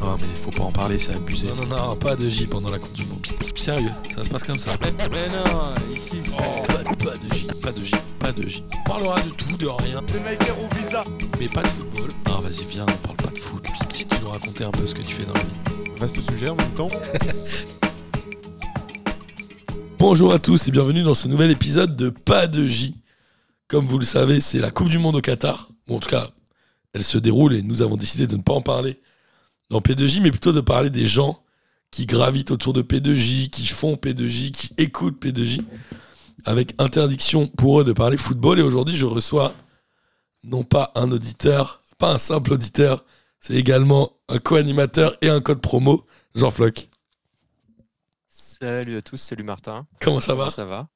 Non, mais faut pas en parler, c'est abusé. Non, non, non, pas de J pendant la Coupe du Monde. Sérieux, ça se passe comme ça. Mais non, ici c'est. Oh, pas, pas de J, pas de J, pas de J. On parlera de tout, de rien, Le Nike au visa. mais pas de football. Non, vas-y, viens, on parle pas de foot. Si tu nous raconter un peu ce que tu fais dans la vie. Vaste sujet en même temps. Bonjour à tous et bienvenue dans ce nouvel épisode de Pas de J. Comme vous le savez, c'est la Coupe du Monde au Qatar. Ou en tout cas, elle se déroule et nous avons décidé de ne pas en parler dans P2J, mais plutôt de parler des gens qui gravitent autour de P2J, qui font P2J, qui écoutent P2J, avec interdiction pour eux de parler football. Et aujourd'hui, je reçois non pas un auditeur, pas un simple auditeur, c'est également un co-animateur et un code promo, Jean Floch. Salut à tous, salut Martin. Comment ça va Comment ça va?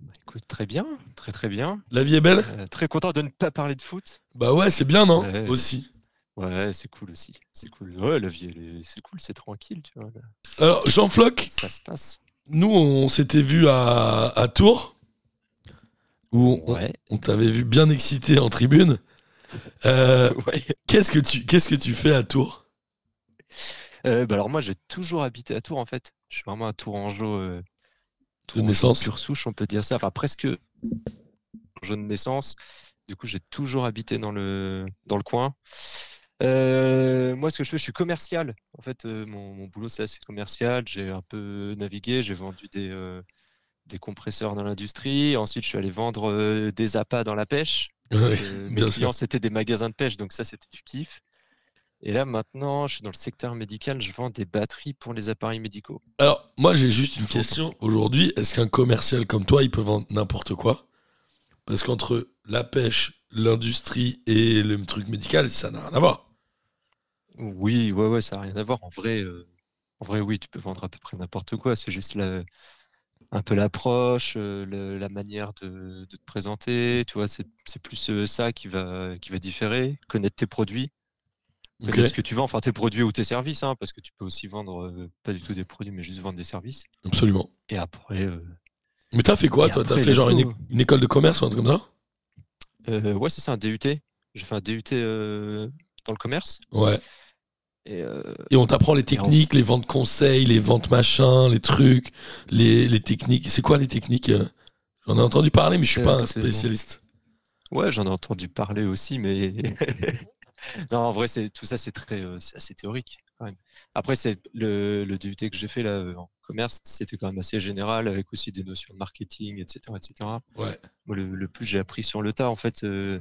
Bah, Écoute, très bien, très très bien. La vie est belle? Euh, très content de ne pas parler de foot. Bah ouais, c'est bien, non? Aussi. Ouais, c'est cool aussi. C'est cool. Ouais, la vie, est- c'est cool, c'est tranquille, tu vois. là. Alors, Jean Floch, Ça se passe. nous, on s'était vu à, à Tours, où on, Ouais. on t'avait vu bien excité en tribune. Euh, ouais. qu'est-ce que tu qu'est-ce que tu fais à Tours? Euh, bah alors moi, j'ai toujours habité à Tours en fait. Je suis vraiment un Tourangeau. Euh, Tourangeau naissance Pure souche, on peut dire ça. Enfin, presque jeune naissance. Du coup, j'ai toujours habité dans le, dans le coin. Euh, moi, ce que je fais, je suis commercial. En fait, euh, mon, mon boulot, c'est assez commercial. J'ai un peu navigué, j'ai vendu des, euh, des compresseurs dans l'industrie. Ensuite, je suis allé vendre des appâts dans la pêche. Ouais, mes clients, c'était des magasins de pêche, donc ça, c'était du kiff. Et là, maintenant, je suis dans le secteur médical, je vends des batteries pour les appareils médicaux. Alors, moi, j'ai juste une question. Aujourd'hui, est-ce qu'un commercial comme toi, il peut vendre n'importe quoi? Parce qu'entre la pêche, l'industrie et le truc médical, ça n'a rien à voir. Oui, ouais, ouais, ça n'a rien à voir. En vrai, euh, en vrai, oui, tu peux vendre à peu près n'importe quoi. C'est juste un peu l'approche, euh, le- la manière de, de te présenter. Tu vois, c'est c'est plus euh, ça qui va, qui va différer. Connaître tes produits, connaître ce que tu vends, enfin tes produits ou tes services, hein, parce que tu peux aussi vendre pas du tout des produits, mais juste vendre des services. Absolument. Et après, Mais t'as fait quoi, Et toi? T'as après, fait let's genre une, go. é- une école de commerce ou un truc comme ça? Euh, ouais, c'est ça, un DUT. J'ai fait un DUT dans le commerce. Ouais. Et, euh, Et on t'apprend les techniques, les ventes conseils, les ventes machin, les trucs, les, les techniques. C'est quoi les techniques euh? J'en ai entendu parler, mais je suis pas un spécialiste. Ouais, j'en ai entendu parler aussi, mais non, en vrai, c'est tout ça, c'est très, euh, c'est assez théorique quand même. Après, c'est le, le DUT que j'ai fait là euh, en commerce, c'était quand même assez général, avec aussi des notions de marketing, etc., etc. Ouais. Moi, le, le plus j'ai appris sur le tas, en fait. euh,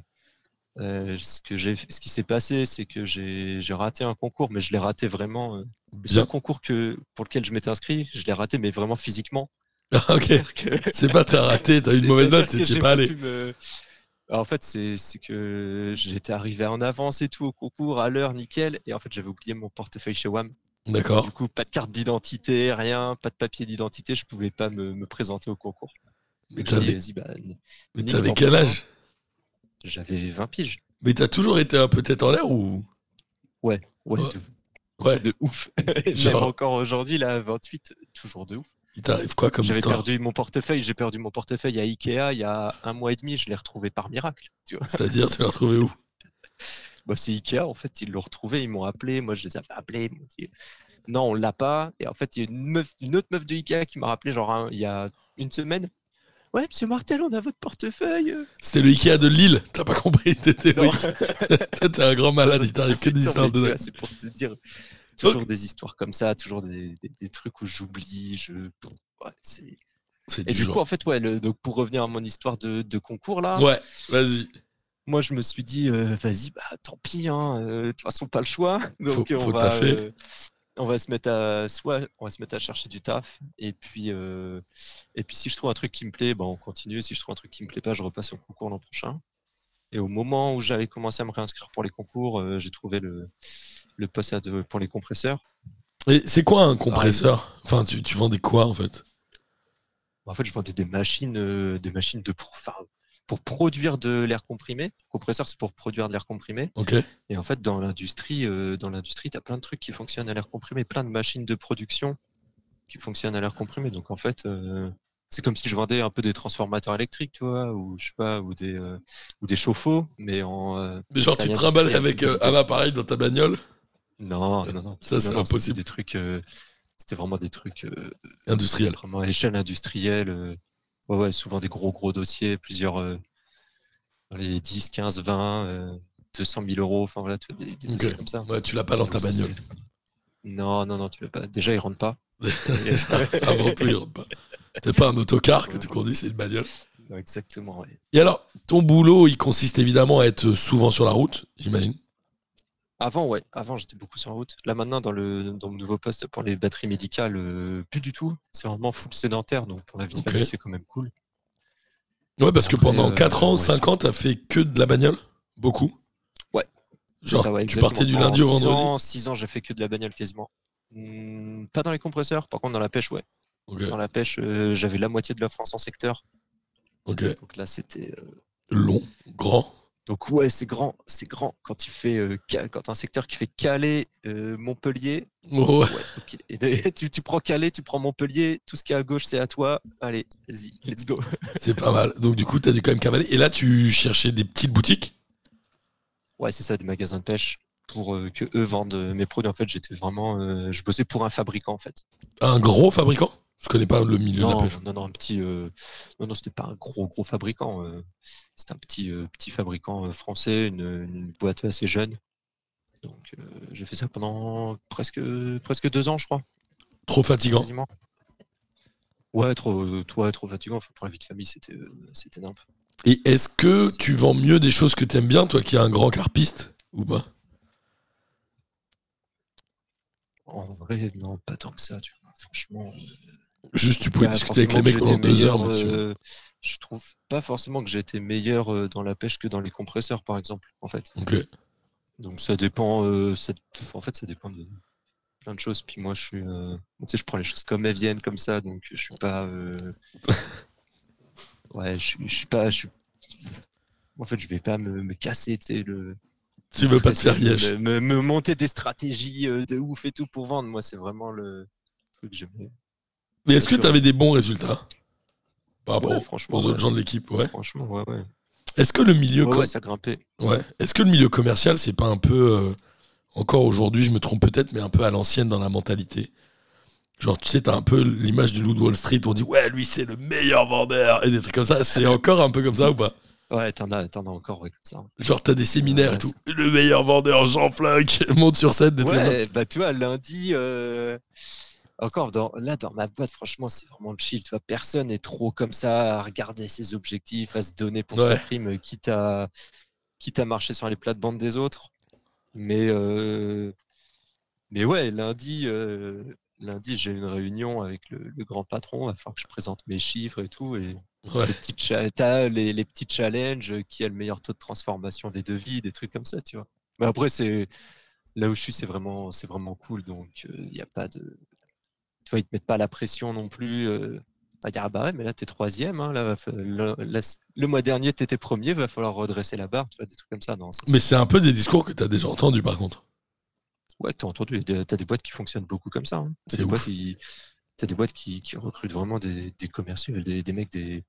euh, ce que ce qui s'est passé, c'est que j'ai, raté un concours, mais je l'ai raté vraiment. euh, le concours que, pour lequel je m'étais inscrit, je l'ai raté, mais vraiment physiquement. Ah, ok. Que- C'est pas t'as raté, t'as eu une mauvaise note, que t'y j'ai es pas allé. En fait, c'est que j'étais arrivé en avance et tout au concours, à l'heure, nickel. Et en fait, j'avais oublié mon portefeuille chez WAM. D'accord. Du coup, pas de carte d'identité, rien, pas de papier d'identité. Je pouvais pas me, me présenter au concours. Mais t'avais bah, quel âge? J'avais 20 piges. Mais t'as toujours été un peu tête en l'air ou? Ouais, ouais, Ouais. De, Ouais. de ouf. Même Genre- encore aujourd'hui, là, à 28, toujours de ouf. Il t'arrive quoi comme J'avais perdu mon portefeuille, j'ai perdu mon portefeuille à Ikea il y a un mois et demi, je l'ai retrouvé par miracle. C'est-à-dire, tu l'as retrouvé où? Bah, c'est Ikea, en fait, ils l'ont retrouvé, ils m'ont appelé, moi je les avais appelés, ils m'ont dit non, on l'a pas. Et en fait, il y a une, meuf, une autre meuf de Ikea qui m'a rappelé, genre il y a une semaine. Ouais, monsieur Martel, on a votre portefeuille. C'était le Ikea de Lille, t'as pas compris tes T'es un grand malade, il t'arrive que des histoires de C'est pour te dire, toujours des histoires comme ça, toujours des, des- des trucs où j'oublie. Je... ouais, c'est- C'est Et du du coup, en fait, ouais, le- donc pour revenir à mon histoire de, de concours là, Ouais, vas-y. moi je me suis dit, euh, vas-y, bah tant pis, hein, euh, de toute façon pas le choix. Donc Faut- on faut va, on va se mettre à soit on va se mettre à chercher du taf et puis euh, et puis si je trouve un truc qui me plaît, bah, on continue. Si je trouve un truc qui me plaît pas, je repasse au concours l'an prochain. Et au moment où j'avais commencé à me réinscrire pour les concours, euh, j'ai trouvé le le poste pour les compresseurs. Et c'est quoi un compresseur? Enfin, tu, tu vendais quoi en fait? En fait, je vendais des machines, euh, des machines de pro- enfin, pour produire de l'air comprimé. Compresseur, c'est pour produire de l'air comprimé. Ok. Et en fait, dans l'industrie, euh, dans l'industrie, tu as plein de trucs qui fonctionnent à l'air comprimé, plein de machines de production qui fonctionnent à l'air comprimé. Donc en fait, euh, c'est comme si je vendais un peu des transformateurs électriques, tu vois, ou je sais pas, ou des euh, ou des chauffe-eau, mais en Mais genre, tu industrielle. avec un appareil dans ta bagnole? Non, non, non. Ça, c'est impossible. Des trucs, c'était vraiment des trucs euh, Industriel. vraiment à échelle industrielle. Ouais, ouais, souvent des gros, gros dossiers, plusieurs, euh, les 10, 15, 20, euh, 200 000 euros, enfin voilà, tu des, des Ok. dossiers comme ça. Ouais, tu l'as pas dans ta bagnole. Non, non, non, tu l'as pas. Déjà, ils rentrent pas. Avant tout, il rentre pas. T'es pas un autocar que tu conduis, c'est une bagnole. Non, Exactement, ouais. Et alors, ton boulot, il consiste évidemment à être souvent sur la route, j'imagine? Avant, ouais, avant j'étais beaucoup sur la route. Là maintenant, dans le, dans le nouveau poste pour les batteries médicales, euh, plus du tout. C'est vraiment full sédentaire, donc pour la vie de famille, c'est quand même cool. Ouais, parce que pendant euh, 4 ans, ouais, 5 ans, t'as fait que de la bagnole? Beaucoup? Ouais, Genre, ça, ouais, tu partais du lundi au vendredi? ans, six ans, j'ai fait que de la bagnole quasiment. Hmm, pas dans les compresseurs, par contre dans la pêche, ouais. Dans la pêche, euh, j'avais la moitié de la France en secteur. ok. Donc là, c'était. euh, Long, grand? Donc ouais, c'est grand, c'est grand. Quand tu fais, euh, quand un secteur qui fait Calais, euh, Montpellier, ouais. Et tu, tu prends Calais, tu prends Montpellier, tout ce qui est à gauche, c'est à toi. Allez, vas-y, let's go. C'est pas mal. Donc, du coup, t'as dû quand même cavaler. Et là, tu cherchais des petites boutiques? Ouais, c'est ça, des magasins de pêche pour euh, que eux vendent mes produits. En fait, j'étais vraiment, je bossais pour un fabricant en fait. Un gros fabricant? Je connais pas le milieu de Non, la pêche. non, non, un petit, euh, non, non, c'était pas un gros, gros fabricant. euh, c'était un petit, euh, petit fabricant euh, français, une, une boîte assez jeune. Donc, j'ai fait ça pendant presque, presque deux ans, je crois, Trop fatigant. quasiment. Ouais, trop, ouais, trop fatigant. Enfin, pour la vie de famille, c'était, c'était nimp. Et est-ce que tu vends mieux des choses que t'aimes bien, toi qui es un grand carpiste Ou pas? En vrai, non, pas tant que ça. Tu vois. Franchement, Juste, tu pouvais pas discuter avec les mecs pendant deux heures. euh, je trouve pas forcément que j'étais meilleur euh, dans la pêche que dans les compresseurs, par exemple, en fait. Ok. Donc ça dépend, euh, ça- en fait, ça dépend de plein de choses. Puis moi, je suis, euh, tu sais, je prends les choses comme elles viennent, comme ça, donc je suis pas, ouais, je suis, je suis pas, je suis, en fait, je vais pas me, me casser, tu le. Tu veux pas te faire me, me, me monter des stratégies de ouf et tout pour vendre. Moi, c'est vraiment le truc que j'aime. Mais est-ce que tu avais des bons résultats par rapport Ouais, aux- franchement, aux autres ouais. gens de l'équipe ouais. Franchement, ouais, ouais. Est-ce que le milieu Ouais, ça grimpait. ouais. Est-ce que le milieu commercial c'est pas un peu euh, encore aujourd'hui, je me trompe peut-être mais un peu à l'ancienne dans la mentalité? Genre tu sais, t'as un peu l'image du loup de Wall Street, on dit ouais, lui c'est le meilleur vendeur et des trucs comme ça, c'est encore un peu comme ça ou pas? Ouais, t'en as, encore, ouais, comme ça. Genre t'as des séminaires Ouais, et tout. Le meilleur vendeur Jean Fluck monte sur scène des trucs comme ça. Ouais, bah tu vois, lundi, euh, encore dans, là dans ma boîte, franchement, c'est vraiment le chill. Tu vois, personne n'est trop comme ça à regarder ses objectifs, à se donner pour sa prime, euh, quitte à, quitte à marcher sur les plates-bandes des autres. Mais, euh, mais ouais, lundi, euh, lundi j'ai une réunion avec le, le grand patron. Il va falloir que je présente mes chiffres et tout. Et Ouais. les, petits cha- t'as les, les petits challenges, qui a le meilleur taux de transformation des devis, des trucs comme ça, tu vois. Mais après, c'est là où je suis, c'est vraiment, c'est vraiment cool. Donc, il n'y a pas de. Tu vois, ils te mettent pas la pression non plus. Euh, à dire, ah bah ouais, mais là, t'es troisième. Hein, là, le, la- le mois dernier, t'étais premier, va falloir redresser la barre. Tu vois, des trucs comme ça. Non, ça, Mais c'est un peu des discours que t'as déjà entendus par contre. Ouais, t'as entendu. il y a des- T'as des boîtes qui fonctionnent beaucoup comme ça. hein. T'as C'est des, boîtes qui, t'as des boîtes qui, qui recrutent vraiment des, des commerciaux, des, des mecs, des,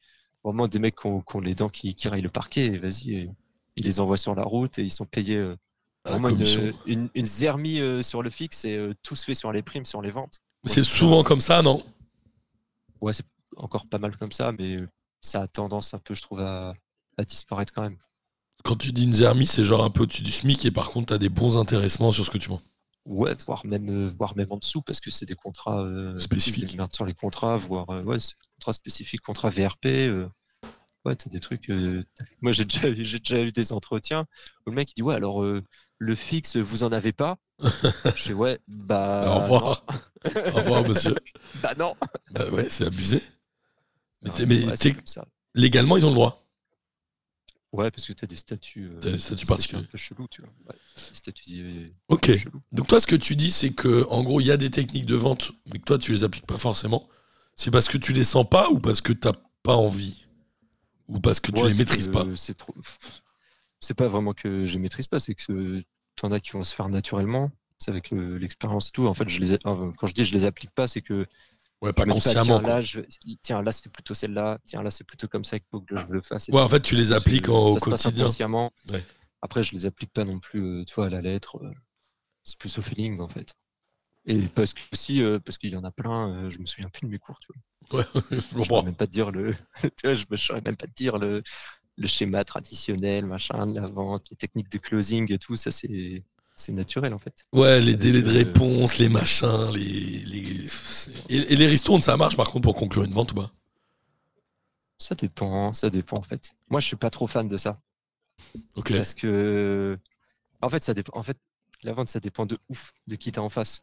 vraiment des mecs qui ont, qui ont les dents qui, qui raillent le parquet. Et vas-y, ils les envoient sur la route et ils sont payés. euh, Vraiment une, une, une zermie euh, sur le fixe et euh, tout se fait sur les primes, sur les ventes. C'est souvent comme ça, non Ouais, c'est encore pas mal comme ça, mais ça a tendance un peu, je trouve, à, à disparaître quand même. Quand tu dis une zermie, c'est genre un peu au-dessus du SMIC et par contre, t'as des bons intéressements sur ce que tu vends. Ouais, voire même, euh, voire même en dessous, parce que c'est des contrats euh, Spécifiques. démerdent sur les contrats, voire euh, ouais, c'est des contrats spécifiques, contrats VRP. euh, ouais, t'as des trucs. euh, moi, j'ai déjà, eu- j'ai déjà eu des entretiens où le mec il dit ouais, alors euh, le fixe, vous en avez pas Je fais ouais, bah. au revoir. au revoir, monsieur. Bah non. Bah ouais, c'est abusé. Mais, Non, t'es- mais ouais, légalement, ils ont le droit. Ouais, parce que tu as des statuts. euh, des statuts un particuliers. peu chelous, tu vois. Ouais, des statuts Ok. Donc toi, ce que tu dis, c'est que en gros, il y a des techniques de vente, mais que toi, tu les appliques pas forcément. C'est parce que tu les sens pas ou parce que t'as pas envie? Ou parce que tu les maîtrises que pas? C'est trop. C'est pas vraiment que je maîtrise pas, c'est que t'en as qui vont se faire naturellement. C'est avec le- l'expérience et tout. En fait, je les, quand je dis je les applique pas, c'est que Ouais, pas je me consciemment. tiens, là, je, tiens, là, c'est plutôt celle-là. Tiens, là, c'est plutôt comme ça qu'il faut que je le fasse. Ouais, en fait, tu les appliques en- au quotidien. Ouais. Après, je les applique pas non plus, euh, tu vois, à la lettre. euh. c'est plus au feeling en fait. Et parce que aussi, euh, parce qu'il y en a plein, je me souviens plus de mes cours, tu vois. Ouais, je Je comprends. ne même pas te dire le, tu vois, je ne saurais même pas te dire le, le schéma traditionnel, machin, de la vente, les techniques de closing et tout, ça c'est, c'est naturel en fait. Ouais, les Avec, délais de euh, réponse, les machins, les. les... et les ristournes, ça marche par contre pour conclure une vente ou pas? Ça dépend, ça dépend en fait. Moi, je suis pas trop fan de ça Ok. parce que, en fait, ça dépend. En fait, la vente, ça dépend de ouf de qui t'as en face.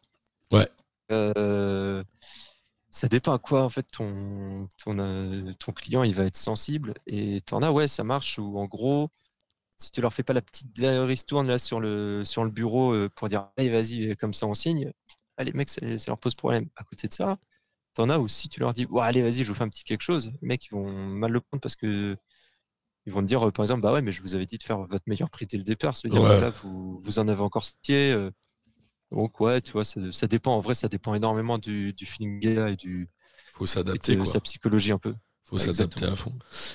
Ouais. Euh, ça dépend à quoi en fait ton ton, euh, ton client il va être sensible. Et t'en as ouais ça marche ou en gros si tu leur fais pas la petite ristourne là sur le sur le bureau euh, pour dire allez vas-y comme ça on signe ah, les mecs ça, ça leur pose problème. À côté de ça t'en as aussi tu leur dis ouais, allez vas-y je vous fais un petit quelque chose les mecs ils vont mal le prendre parce que ils vont te dire euh, par exemple bah ouais mais je vous avais dit de faire votre meilleur prix dès le départ veut dire Ouais. voilà, vous vous en avez encore sorti donc ouais tu vois ça, ça dépend en vrai ça dépend énormément du, du feeling et du Faut s'adapter, de sa psychologie un peu Faut s'adapter à fond.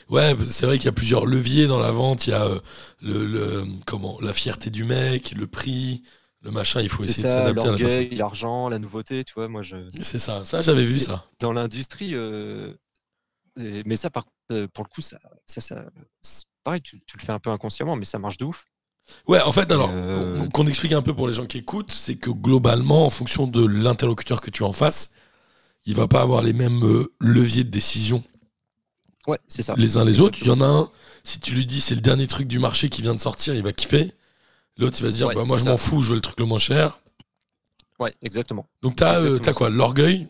Ouais, c'est vrai qu'il y a plusieurs leviers dans la vente. Il y a euh, le, le- comment, la fierté du mec, le prix, le machin. Il faut essayer de s'adapter à la l'argent la nouveauté tu vois moi je C'est ça. Ça, j'avais vu ça. dans l'industrie euh, mais ça par contre euh, pour le coup ça ça, ça pareil tu, tu le fais un peu inconsciemment mais ça marche de ouf Ouais, en fait, alors, Euh, on- qu'on explique un peu pour les gens qui écoutent, c'est que globalement, en fonction de l'interlocuteur que tu as en face, il va pas avoir les mêmes euh, leviers de décision ouais c'est ça les uns les autres. Il y en a un, si tu lui dis c'est le dernier truc du marché qui vient de sortir, il va kiffer. L'autre, il va se dire, Ouais, bah, moi, je m'en fous, je veux le truc le moins cher. ouais exactement Donc, t'as C'est euh, quoi. L'orgueil?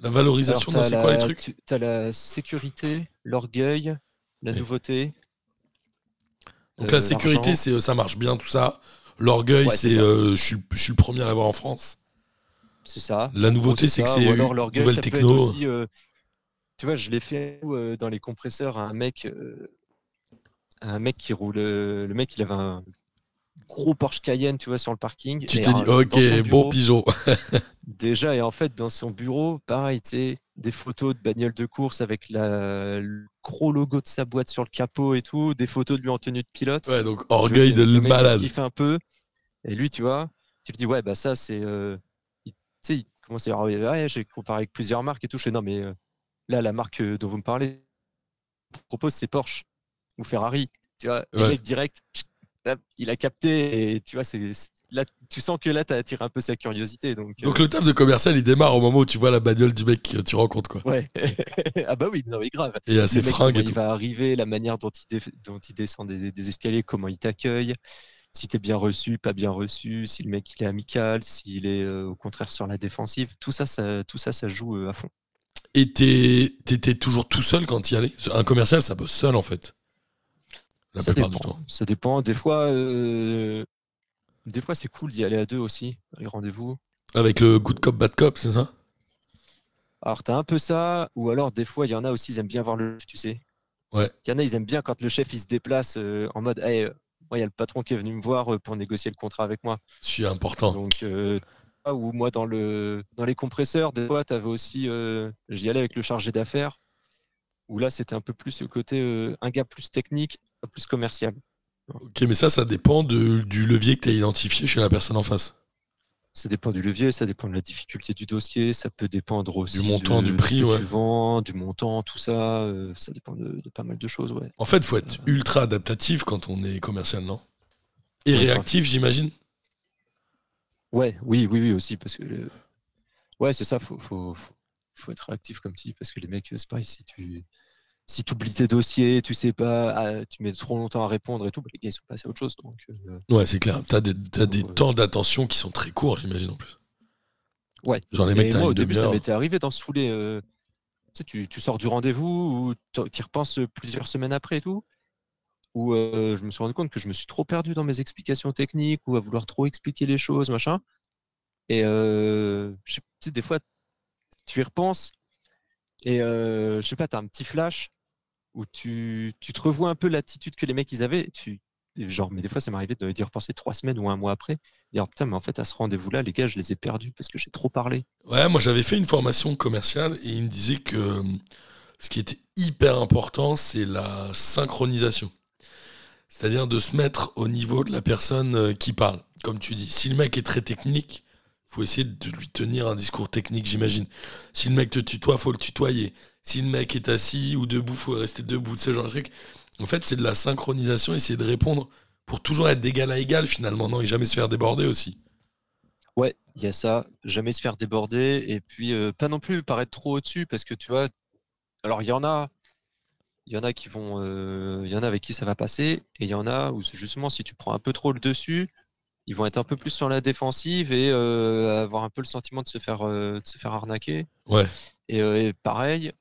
La valorisation c'est quoi les trucs? tu- t'as la sécurité l'orgueil la nouveauté Donc, euh, la sécurité, l'argent. c'est euh, ça marche bien, tout ça. L'orgueil, Ouais, c'est euh, je suis je suis le premier à l'avoir en France. c'est ça La nouveauté, c'est que c'est une nouvelle ça peut être techno. aussi, euh, tu vois, je l'ai fait euh, dans les compresseurs à un mec, euh, un mec qui roule. euh, le mec, il avait un gros Porsche Cayenne, tu vois, sur le parking. Tu t'es dit, ok, bureau, bon pigeon. Déjà, et en fait, dans son bureau, pareil, tu sais, des photos de bagnole de course avec la, le gros logo de sa boîte sur le capot et tout, des photos de lui en tenue de pilote. Ouais, donc orgueil de le mec, il malade. kiffe un peu. Et lui, tu vois, tu lui dis, ouais, bah ça, c'est. euh, Tu sais, il commence à dire, ouais, j'ai comparé avec plusieurs marques et tout. Je fais, non, mais euh, là, la marque euh, dont vous me parlez, propose, c'est Porsche ou Ferrari. Tu vois, Ouais. mec direct, il a capté et tu vois, c'est. Là, tu sens que là, tu as attiré un peu sa curiosité. Donc, Donc euh, le taf de commercial, il démarre au moment où tu vois la bagnole du mec que tu rencontres, quoi. ouais. ah bah oui, non, mais grave. Et à ses fringues il va arriver, la manière dont il, dé- dont il descend des, des escaliers, comment il t'accueille, si tu es bien reçu, pas bien reçu, si le mec il est amical, s'il est euh, au contraire sur la défensive, tout ça, ça, tout ça, ça joue euh, à fond. Et t'es- t'étais toujours tout seul quand y allais Un commercial, ça bosse seul, en fait. La ça plupart dépend. du temps. Ça dépend. Des fois, euh, des fois c'est cool d'y aller à deux aussi, les rendez-vous. Avec le good cop, bad cop, c'est ça? Alors, tu as un peu ça, ou alors des fois, il y en a aussi, ils aiment bien voir le tu sais. Ouais. Il y en a, ils aiment bien quand le chef il se déplace euh, en mode, hey, euh, moi, il y a le patron qui est venu me voir pour négocier le contrat avec moi. Je suis important. Donc, euh, ah, ou moi, dans, le, dans les compresseurs, des fois, tu avais aussi, j'y allais avec le chargé d'affaires, où là, c'était un peu plus le côté, un gars plus technique, plus commercial. Ok, mais ça, ça dépend de- du levier que tu as identifié chez la personne en face. Ça dépend du levier, ça dépend de la difficulté du dossier, ça peut dépendre aussi montant, de, du prix, ce que ouais. tu vends, du montant, tout ça. euh, ça dépend de, de pas mal de choses, ouais. En fait, faut être ultra adaptatif quand on est commercial, non? Et réactif, j'imagine? Ouais, oui, oui, oui aussi, parce que le- ouais, c'est ça, faut, faut, faut, faut être réactif comme tu dis, parce que les mecs, c'est pareil, si tu si oublies tes dossiers, tu sais pas, ah, tu mets trop longtemps à répondre et tout, les gars, ils sont passés à autre chose. Donc, euh, Ouais, c'est clair. T'as des, t'as des temps d'attention qui sont très courts, j'imagine, en plus. ouais. Genre, les mecs, t'as moi, au début, ça m'était arrivé d'en saouler. euh, tu, sais, tu, tu sors du rendez-vous ou tu y repenses plusieurs semaines après et tout. Où euh, je me suis rendu compte que je me suis trop perdu dans mes explications techniques ou à vouloir trop expliquer les choses, machin. Et euh, je tu sais, des fois, tu y repenses et euh, je sais pas, tu as un petit flash où tu, tu te revois un peu l'attitude que les mecs ils avaient. Tu, genre, mais des fois, ça m'arrivait d'y repenser trois semaines ou un mois après. Dire putain, mais en fait, à ce rendez-vous-là, les gars, je les ai perdus parce que j'ai trop parlé. Ouais, moi j'avais fait une formation commerciale et il me disait que euh, ce qui était hyper important, c'est la synchronisation. C'est-à-dire de se mettre au niveau de la personne euh, qui parle. Comme tu dis, si le mec est très technique, faut essayer de lui tenir un discours technique, j'imagine. Si le mec te tutoie, faut le tutoyer. Si le mec est assis ou debout, faut rester debout, ce genre de truc. En fait, c'est de la synchronisation, essayer de répondre pour toujours être d'égal à égal finalement, non Et jamais se faire déborder aussi. Ouais, il y a ça, jamais se faire déborder et puis euh, pas non plus paraître trop au-dessus parce que tu vois, alors il y en a, il y en a qui vont, euh, il y en a avec qui ça va passer et il y en a où justement si tu prends un peu trop le dessus, ils vont être un peu plus sur la défensive et euh, avoir un peu le sentiment de se faire, de se faire arnaquer. Ouais. Et, et pareil,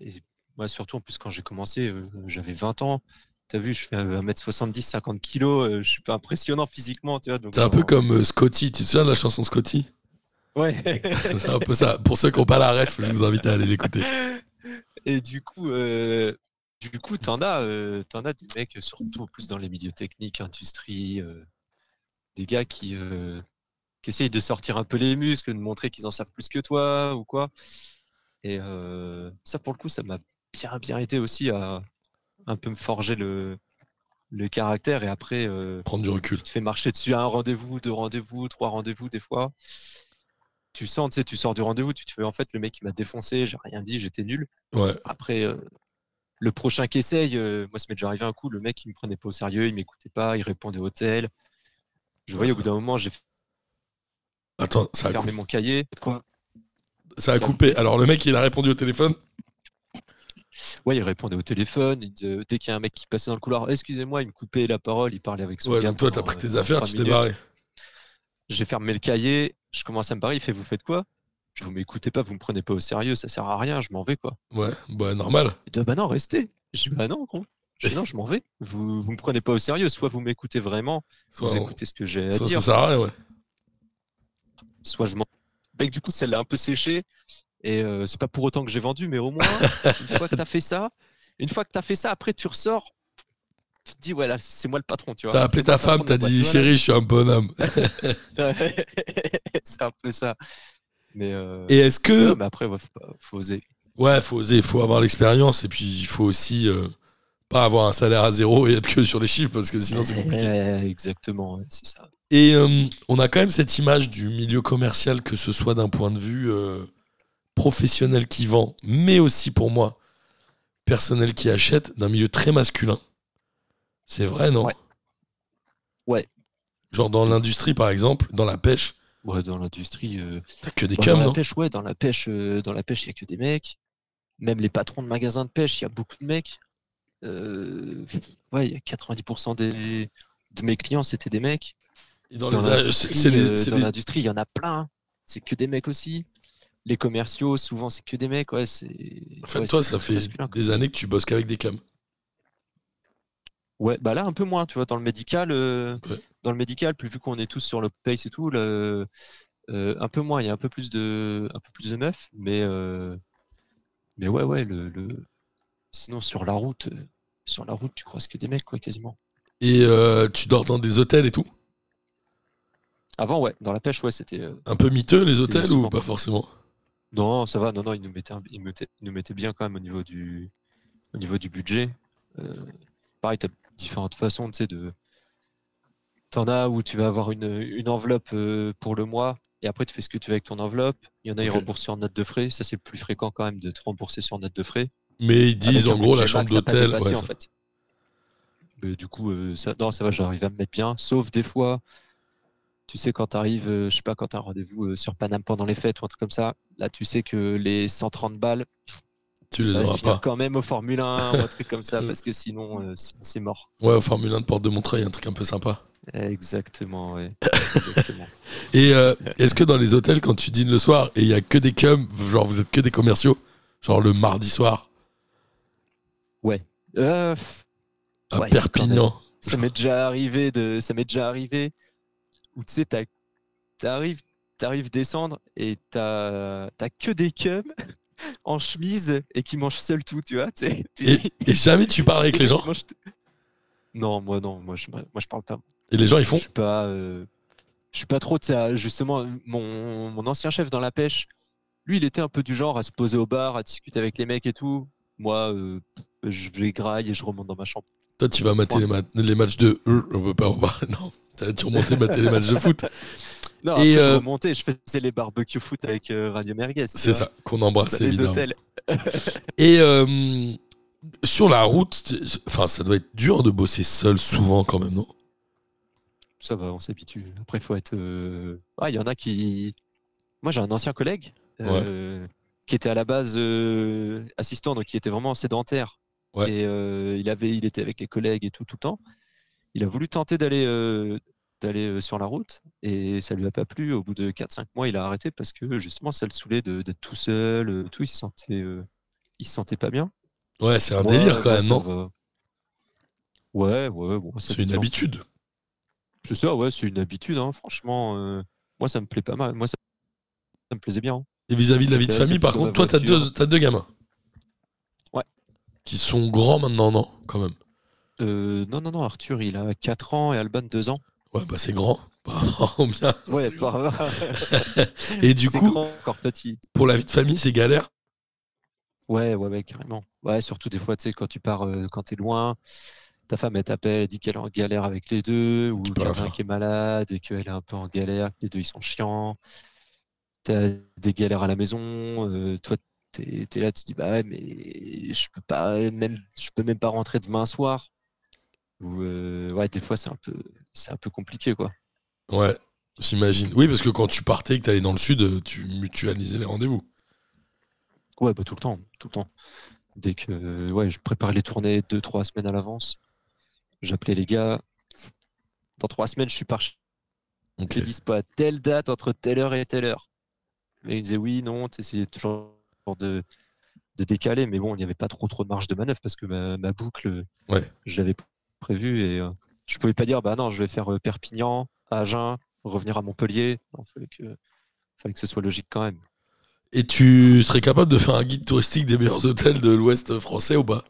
et moi surtout en plus quand j'ai commencé, j'avais 20 ans. T'as vu, je fais 1m70, 50 kg, je suis pas impressionnant physiquement, tu vois. C'est un peu comme euh, Scotty, tu te souviens de la chanson Scotty? Ouais. c'est un peu ça. Pour ceux qui n'ont pas la ref, je vous invite à aller l'écouter. Et du coup, euh, du coup, t'en as, euh, en as des mecs, surtout plus dans les milieux techniques, industrie, euh, des gars qui, euh, qui essayent de sortir un peu les muscles, de montrer qu'ils en savent plus que toi ou quoi. Et euh, ça, pour le coup, ça m'a bien, bien aidé aussi à un peu me forger le, le caractère et après euh, Prendre du recul. tu te fais marcher dessus à un rendez-vous, deux rendez-vous, trois rendez-vous des fois. Tu sens, tu sais, tu sors du rendez-vous, tu te fais en fait le mec il m'a défoncé, j'ai rien dit, j'étais nul. Ouais. Après, euh, le prochain qui essaye, moi ça m'est déjà arrivé un coup, le mec il me prenait pas au sérieux, il m'écoutait pas, il répondait au tel. Je voyais au bout d'un moment, j'ai Attends, ça a, fermé coupé. mon cahier. Quoi? Ça a ça- coupé. Alors le mec, il a répondu au téléphone. Ouais, il répondait au téléphone. il disait- dès qu'il y a un mec qui passait dans le couloir, excusez-moi, il me coupait la parole, il parlait avec son Ouais, gars donc toi, t'as pris tes euh, affaires, tu t'es barré. J'ai fermé le cahier, je commence à me barrer, il fait Vous faites quoi? Je vous m'écoutez pas, vous me prenez pas au sérieux, ça sert à rien, je m'en vais quoi. Ouais, bah normal. Il dit Bah non, restez. Je dis Bah non, gros. Je dis Non, je m'en vais. Vous, vous me prenez pas au sérieux, soit vous m'écoutez vraiment, Soit, vous écoutez ce que j'ai à soit dire, ça sert à rien, ouais. soit je m'en. Mec, du coup, celle-là a un peu séché. Et euh, c'est pas pour autant que j'ai vendu, mais au moins, une fois que t'as fait ça, une fois que t'as fait ça, après tu ressors, tu te dis, voilà, c'est moi le patron, tu vois. T'as appelé ta femme, t'as dit tu chérie, je suis un bonhomme. c'est un peu ça. Mais, euh, Et est-ce que. ouais, mais après, ouais, faut oser. Ouais, faut oser, faut avoir l'expérience et puis il faut aussi euh, pas avoir un salaire à zéro et être que sur les chiffres parce que sinon c'est compliqué. Ouais, exactement, ouais, c'est ça. Et euh, on a quand même cette image du milieu commercial, que ce soit d'un point de vue euh, professionnel qui vend, mais aussi pour moi, personnel qui achète, d'un milieu très masculin. C'est vrai, non? Ouais. Ouais. Genre dans l'industrie, par exemple, dans la pêche, Ouais, dans l'industrie. euh, t'as que des cums, dans la non? pêche, ouais, dans la pêche, dans la pêche, il y a que des mecs. Même les patrons de magasins de pêche, il y a beaucoup de mecs. Euh, ouais, il y a 90% des, de mes clients, c'était des mecs. Et Dans, Dans l'industrie, il y en a plein. C'est que des mecs aussi. Les commerciaux, souvent, c'est que des mecs. Ouais. En fait, ouais, toi, ça fait masculin, des années que tu bosses qu'avec des cums. Ouais, bah là, un peu moins, tu vois, dans le médical, euh, Ouais. dans le médical, plus vu qu'on est tous sur le pace et tout, le, euh, un peu moins, il y a un peu plus de, un peu plus de meufs, mais, mais ouais, ouais, le, le- sinon sur la route, sur la route, tu croises que des mecs, quoi, quasiment. Et euh, tu dors dans des hôtels et tout? Avant, ouais, dans la pêche, ouais, c'était, euh, Un peu miteux, les hôtels, ou souvent. pas forcément? Non, ça va, non, non, ils nous mettaient, un- ils mettaient- ils nous mettaient bien quand même au niveau du, au niveau du budget. Euh, pareil, tu as différentes façons, tu sais, de. T'en as où tu vas avoir une, une enveloppe euh, pour le mois et après tu fais ce que tu veux avec ton enveloppe. Il y en a, ils Ok. remboursent sur note de frais. Ça, c'est plus fréquent quand même de te rembourser sur note de frais. Mais ils disent en gros la chambre d'hôtel. ouais, en fait. Du coup, euh, ça, non, ça va, j'arrive à me mettre bien. Sauf des fois, tu sais, quand tu arrives, je sais pas, quand tu as un rendez-vous euh, sur Paname pendant les fêtes ou un truc comme ça, là, tu sais que les 130 balles, tu les ça se auras pas. quand même au Formule 1 ou un truc comme ça, parce que sinon, euh, sinon, c'est mort. Ouais, au Formule 1 de Porte de Montreuil, un truc un peu sympa. Exactement, ouais. Exactement. Et euh, est-ce que dans les hôtels, quand tu dînes le soir et il y a que des cums, genre vous êtes que des commerciaux, genre le mardi soir Euh, à Ouais, Perpignan ça m'est déjà arrivé de, ça m'est déjà arrivé où tu sais, t'arrives, t'arrives descendre et t'as, t'as que des cums en chemise et qui mangent seul tout, tu vois. Tu- et, et jamais tu parles avec les gens? Non, moi non, moi je, moi je parle pas. et les gens ils font? Je suis pas, euh, je suis pas trop. Justement, mon, mon ancien chef dans la pêche, lui, il était un peu du genre à se poser au bar, à discuter avec les mecs et tout. Moi, euh, je vais graille et je remonte dans ma chambre. Toi, tu vas mater les, ma- les matchs de. Euh, on peut pas. Non, tu remonter mater les matchs de foot. Non, Et, après, euh, je remontais, je faisais les barbecues foot avec euh, Radio Merguez. C'est ça qu'on embrasse, les évidemment. hôtels. Et euh, sur la route, enfin, ça doit être dur de bosser seul souvent quand même, non? Ça va, on s'habitue. Après, il faut être. euh, Ah, il y en a qui. Moi, j'ai un ancien collègue euh, qui était à la base euh, assistant, donc qui était vraiment sédentaire. Ouais. Et euh, il, avait, il était avec les collègues et tout, tout le temps. Il a voulu tenter d'aller euh, d'aller euh, sur la route et ça lui a pas plu. Au bout de 4-5 mois, il a arrêté parce que justement, ça le saulait de- d'être tout seul. tout, il se sentait, euh, il se sentait pas bien. Ouais, c'est un Moi, délire quand moi, même, ça non va. Ouais, ouais, bon. C'est une habitude. C'est ça, ouais, c'est une habitude, hein, franchement. moi, ça me plaît pas mal. Moi, ça, ça me plaisait bien. hein. Et vis-à-vis de la vie de famille, par contre, toi, t'as deux, t'as deux gamins. Qui sont grands maintenant, non Quand même. Euh, non, non, non, Arthur, il a 4 ans et Alban 2 ans. Ouais, bah c'est grand. Bah, bien. Ouais, par- Et du coup, grand, encore petit. pour la vie de famille, c'est galère. Ouais, ouais, ouais, carrément. Ouais, surtout des fois, tu sais, quand tu pars, euh, quand t'es loin, ta femme, elle t'appelle, elle dit qu'elle est en galère avec les deux, ou qu'il y en a un qui est malade et qu'elle est un peu en galère, les deux, ils sont chiants. T'as des galères à la maison, euh, toi, t'es, t'es là, tu te dis, bah ouais, mais je peux pas, même, je peux même pas rentrer demain soir. Ou, euh, ouais, des fois, c'est un peu, c'est un peu compliqué, quoi. Ouais, j'imagine. Oui, parce que quand tu partais et que t'allais dans le sud, tu mutualisais les rendez-vous. Ouais, bah tout le temps, tout le temps. Dès que ouais, je préparais les tournées deux, trois semaines à l'avance, j'appelais les gars. Dans trois semaines, je suis parti. Ok. Ils disent pas telle date entre telle heure et telle heure. Mais ils disaient oui, non, t'essayais toujours de, de décaler, mais bon, il n'y avait pas trop trop de marge de manœuvre parce que ma, ma boucle, Ouais. je l'avais prévue et euh, je pouvais pas dire bah non, je vais faire euh, Perpignan, Agen, revenir à Montpellier. Il fallait que, fallait que ce soit logique quand même. Et tu serais capable de faire un guide touristique des meilleurs hôtels de l'Ouest français ou pas?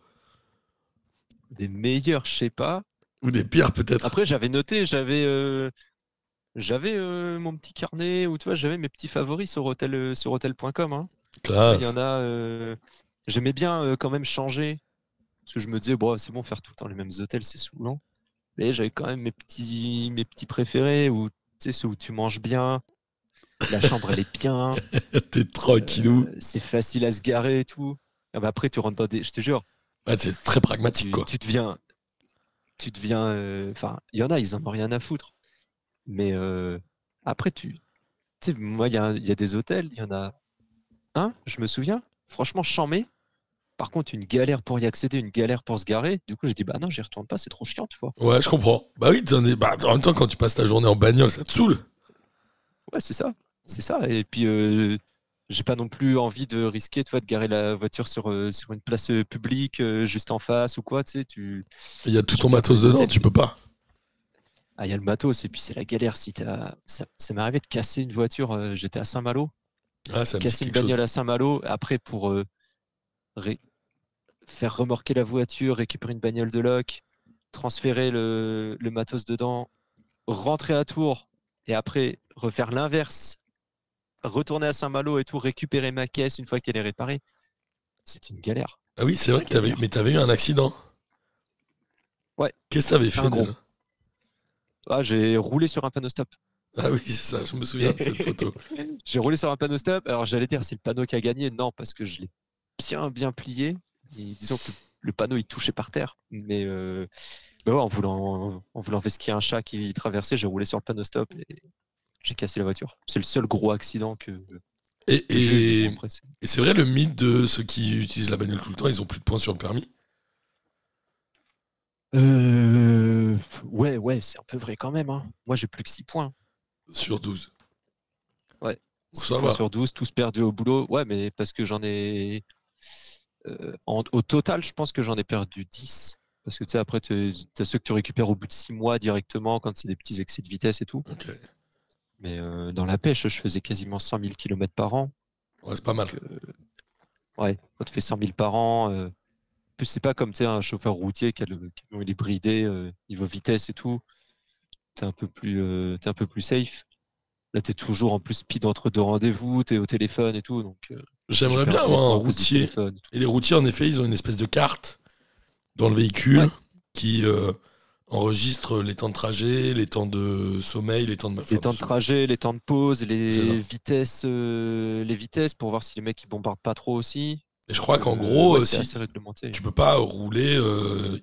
Des meilleurs, je sais pas. Ou des pires peut-être Après, j'avais noté, j'avais euh, j'avais euh, mon petit carnet où tu vois, j'avais mes petits favoris sur hotel euh, sur hotel.com. hein. Classe. Il y en a. euh, J'aimais bien euh, quand même changer parce que je me disais bon, c'est bon faire tout le temps les mêmes hôtels, c'est saoulant. Mais j'avais quand même mes petits mes petits préférés où tu sais où tu manges bien, la chambre elle est bien, T'es tranquillou. euh, c'est facile à se garer et tout. Ah bah après tu rentres dans des, je te jure, Ouais, c'est très pragmatique tu, quoi. tu deviens, tu deviens, euh, enfin, il y en a, ils en ont rien à foutre. Mais après, tu, tu sais, moi, il y, a- il y a des hôtels, il y en a un, je me souviens, franchement, chamé. Par contre, une galère pour y accéder, une galère pour se garer. Du coup, j'ai dit, bah non, j'y retourne pas, c'est trop chiant, tu vois. Ouais, je comprends. Bah oui, es- bah, en même temps, quand tu passes ta journée en bagnole, ça te saoule. Ouais, c'est ça, c'est ça. Et puis, euh, j'ai pas non plus envie de risquer, tu vois, de garer la voiture sur, euh, sur une place euh, publique, euh, juste en face ou quoi, tu sais, tu. Il y a tout ton matos dedans, tu peux pas. Ah, il y a le matos, et puis c'est la galère. Si t'as... Ça, ça m'est arrivé de casser une voiture, j'étais à Saint-Malo, Ah, ça casser une chose. bagnole à Saint-Malo, après pour euh, ré- faire remorquer la voiture, récupérer une bagnole de loc, transférer le, le matos dedans, rentrer à Tours, et après refaire l'inverse, retourner à Saint-Malo et tout, récupérer ma caisse une fois qu'elle est réparée. C'est une galère. Ah oui, c'est vrai que t'avais, mais t'avais eu un accident. Ouais. Qu'est-ce que t'avais fait gros. Ah, j'ai roulé sur un panneau stop. Ah oui, c'est ça, je me souviens de cette photo. J'ai roulé sur un panneau stop. Alors j'allais dire c'est le panneau qui a gagné. Non, parce que je l'ai bien bien plié. Et disons que le, panneau il touchait par terre. Mais euh, bah ouais, en voulant en voulant vesquer un chat qui traversait, j'ai roulé sur le panneau stop et j'ai cassé la voiture. C'est le seul gros accident que, Et, et, et c'est vrai, le mythe de ceux qui utilisent la bagnole tout le temps, ils ont plus de points sur le permis? Euh, ouais, ouais, c'est un peu vrai quand même. hein. Moi j'ai plus que 6 points. Sur 12. Ouais. Ça 6 points va. sur 12, tous perdus au boulot. Ouais, mais parce que j'en ai. euh, en- au total, je pense que j'en ai perdu 10. Parce que tu sais, après, tu as ceux que tu récupères au bout de 6 mois directement quand c'est des petits excès de vitesse et tout. Mais euh, dans la pêche, je faisais quasiment 100 000 km par an. Ouais, c'est pas mal. Donc, euh, ouais, quand tu fais 100 000 par an, en plus, c'est pas comme tu sais, un chauffeur routier qui a le camion, il est bridé, niveau vitesse et tout. Tu es un peu plus, euh, t'es un peu plus safe. Là, tu es toujours en plus speed entre deux rendez-vous, tu es au téléphone et tout. Donc, euh, J'aimerais j'ai bien avoir un routier. et les routiers, en effet, ils ont une espèce de carte dans le véhicule. Ouais. qui euh, enregistre les temps de trajet, les temps de sommeil, les temps de Les temps de trajet, les temps de pause, les vitesses, les vitesses pour voir si les mecs ils bombardent pas trop aussi. Et je crois qu'en gros, ouais, si- tu peux pas rouler